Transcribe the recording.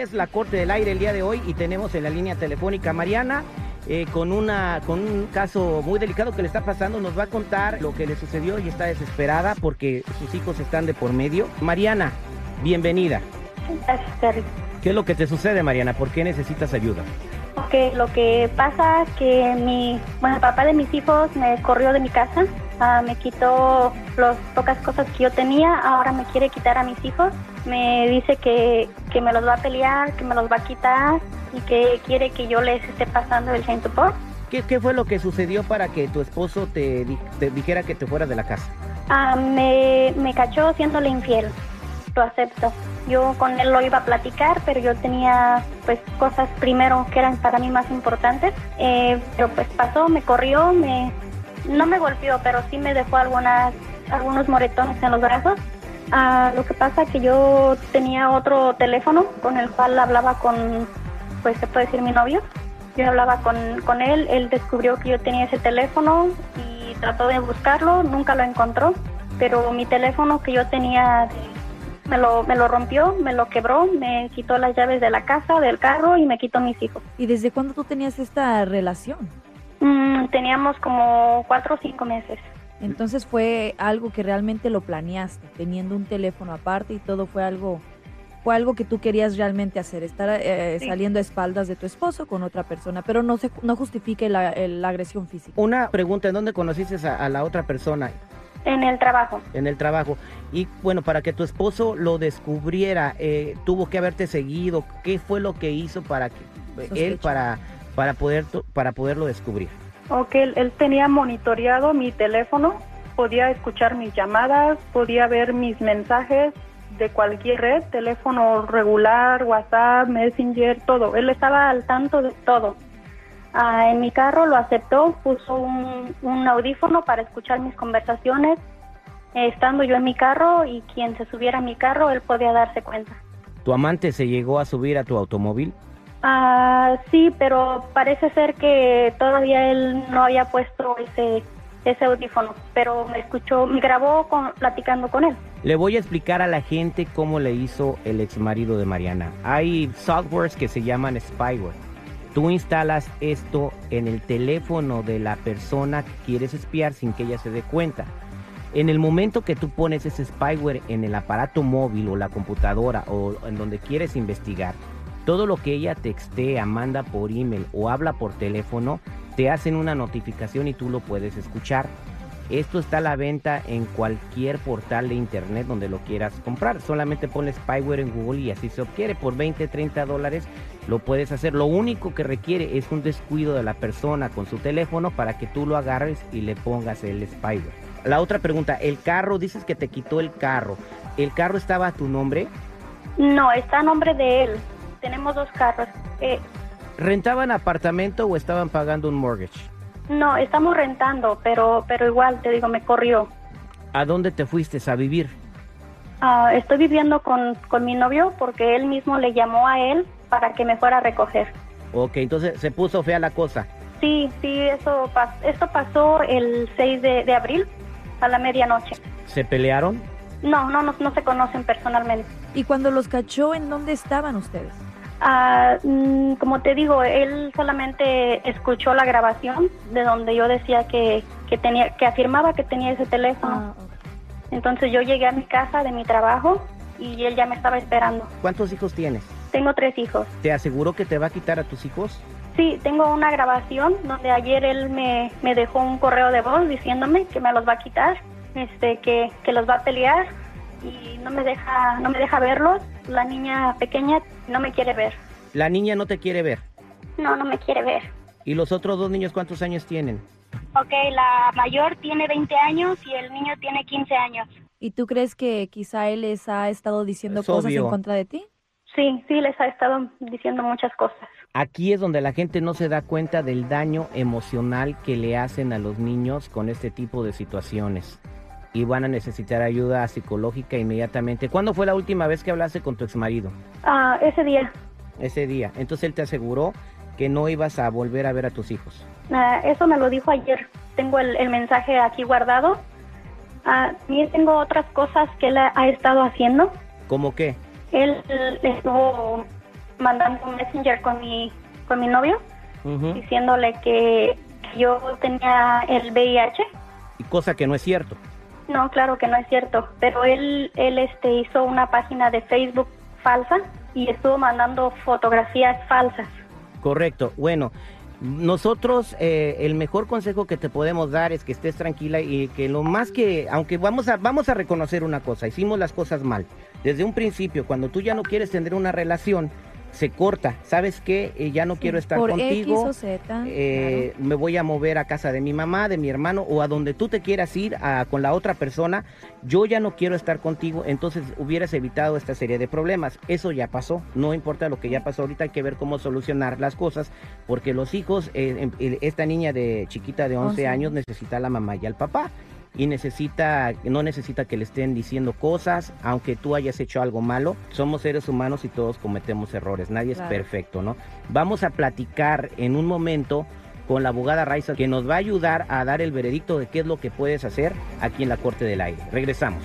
es la Corte del Aire el día de hoy y tenemos en la línea telefónica Mariana eh, con, una, con un caso muy delicado que le está pasando. Nos va a contar lo que le sucedió y está desesperada porque sus hijos están de por medio. Mariana, bienvenida. Gracias. ¿Qué es lo que te sucede, Mariana? ¿Por qué necesitas ayuda? Ok, lo que pasa es que mi, bueno, el papá de mis hijos me corrió de mi casa, ah, me quitó las pocas cosas que yo tenía, ahora me quiere quitar a mis hijos, me dice que, que me los va a pelear, que me los va a quitar y que quiere que yo les esté pasando el chain support. ¿Qué, qué fue lo que sucedió para que tu esposo te, te dijera que te fueras de la casa? Ah, me, me cachó siéndole infiel, lo acepto. Yo con él lo iba a platicar, pero yo tenía pues cosas primero que eran para mí más importantes. Eh, pero pues pasó, me corrió, me no me golpeó, pero sí me dejó algunas algunos moretones en los brazos. Ah, lo que pasa que yo tenía otro teléfono con el cual hablaba con, pues se puede decir mi novio. Yo hablaba con, con él, él descubrió que yo tenía ese teléfono y trató de buscarlo, nunca lo encontró, pero mi teléfono que yo tenía me lo, me lo rompió, me lo quebró, me quitó las llaves de la casa, del carro y me quitó mis hijos. ¿Y desde cuándo tú tenías esta relación? Mm, teníamos como cuatro o cinco meses. Entonces fue algo que realmente lo planeaste, teniendo un teléfono aparte y todo fue algo fue algo que tú querías realmente hacer, estar eh, Sí. saliendo a espaldas de tu esposo con otra persona, pero no se no justifique la, agresión física. Una pregunta, ¿en dónde conociste a, a la otra persona? En el trabajo. en el trabajo. Y bueno, para que tu esposo lo descubriera, eh, tuvo que haberte seguido. ¿Qué fue lo que hizo para que eh, él para para poder para poderlo descubrir? Ok, él, él tenía monitoreado mi teléfono, podía escuchar mis llamadas, podía ver mis mensajes de cualquier red, teléfono regular, WhatsApp, Messenger, todo. Él estaba al tanto de todo. Ah, en mi carro lo aceptó, puso un, un audífono para escuchar mis conversaciones. Eh, estando yo en mi carro y quien se subiera a mi carro, él podía darse cuenta. ¿Tu amante se llegó a subir a tu automóvil? Ah, sí, pero parece ser que todavía él no había puesto ese, ese audífono, pero me escuchó, me grabó con, platicando con él. Le voy a explicar a la gente cómo le hizo el ex marido de Mariana. Hay softwares que se llaman spyware. Tú instalas esto en el teléfono de la persona que quieres espiar sin que ella se dé cuenta. En el momento que tú pones ese spyware en el aparato móvil o la computadora o en donde quieres investigar, todo lo que ella textea, manda por email o habla por teléfono, te hacen una notificación y tú lo puedes escuchar. Esto está a la venta en cualquier portal de internet donde lo quieras comprar. Solamente pones spyware en Google y así se obtiene. Por 20, 30 dólares lo puedes hacer. Lo único que requiere es un descuido de la persona con su teléfono para que tú lo agarres y le pongas el spyware. La otra pregunta, el carro, dices que te quitó el carro. ¿El carro estaba a tu nombre? No, está a nombre de él. Tenemos dos carros. Eh, ¿Rentaban apartamento o estaban pagando un mortgage? no, estamos rentando, pero, pero igual, te digo, me corrió. ¿A dónde te fuiste a vivir? Ah, estoy viviendo con, con mi novio porque él mismo le llamó a él para que me fuera a recoger. Ok, entonces se puso fea la cosa. Sí, sí, eso pas- esto pasó el 6 de, de abril a la medianoche. ¿Se pelearon? No, no, no, no se conocen personalmente. Y cuando los cachó, ¿en dónde estaban ustedes? Mm, como te digo, él solamente escuchó la grabación de donde yo decía que, que tenía, que afirmaba que tenía ese teléfono. Ah. Entonces yo llegué a mi casa de mi trabajo y él ya me estaba esperando. ¿Cuántos hijos tienes? Tengo tres hijos. ¿Te aseguró que te va a quitar a tus hijos? Sí, tengo una grabación donde ayer él me, me dejó un correo de voz diciéndome que me los va a quitar, este, que, que los va a pelear y no me deja, no me deja verlos. La niña pequeña no me quiere ver. La niña no te quiere ver. No, no me quiere ver. ¿Y los otros dos niños cuántos años tienen? Ok, la mayor tiene 20 años y el niño tiene 15 años. ¿Y tú crees que quizá él les ha estado diciendo Es cosas obvio. en contra de ti? Sí, sí, les ha estado diciendo muchas cosas. Aquí es donde la gente no se da cuenta del daño emocional que le hacen a los niños con este tipo de situaciones. Y van a necesitar ayuda psicológica inmediatamente. ¿Cuándo fue la última vez que hablaste con tu exmarido? Ah, ese día, Ese día. Entonces él te aseguró que no ibas a volver a ver a tus hijos. ah, eso me lo dijo ayer. Tengo el, el mensaje aquí guardado. Ah, también tengo otras cosas que él ha, ha estado haciendo. ¿Cómo qué? Él estuvo mandando un messenger con mi, con mi novio, Ujú. diciéndole que yo tenía el VIH. Y cosa que no es cierto. No, claro que no es cierto, pero él, él este, hizo una página de Facebook falsa y estuvo mandando fotografías falsas. Correcto. Bueno, nosotros eh, el mejor consejo que te podemos dar es que estés tranquila y que lo más que, aunque vamos a, vamos a reconocer una cosa, hicimos las cosas mal. Desde un principio, cuando tú ya no quieres tener una relación, se corta. ¿Sabes qué? Eh, ya no quiero estar Por contigo. X o Z. eh, me voy a mover a casa de mi mamá, de mi hermano o a donde tú te quieras ir a- con la otra persona, yo ya no quiero estar contigo, entonces hubieras evitado esta serie de problemas. Eso ya pasó, no importa lo que ya pasó ahorita, hay que ver cómo solucionar las cosas, porque los hijos, eh, em- esta niña de chiquita de 11 11 años necesita a la mamá y al papá. Y necesita, no necesita que le estén diciendo cosas, aunque tú hayas hecho algo malo. Somos seres humanos y todos cometemos errores, nadie Claro. es perfecto, ¿no? Vamos a platicar en un momento con la abogada Raiza que nos va a ayudar a dar el veredicto de qué es lo que puedes hacer aquí en la Corte del Aire. Regresamos.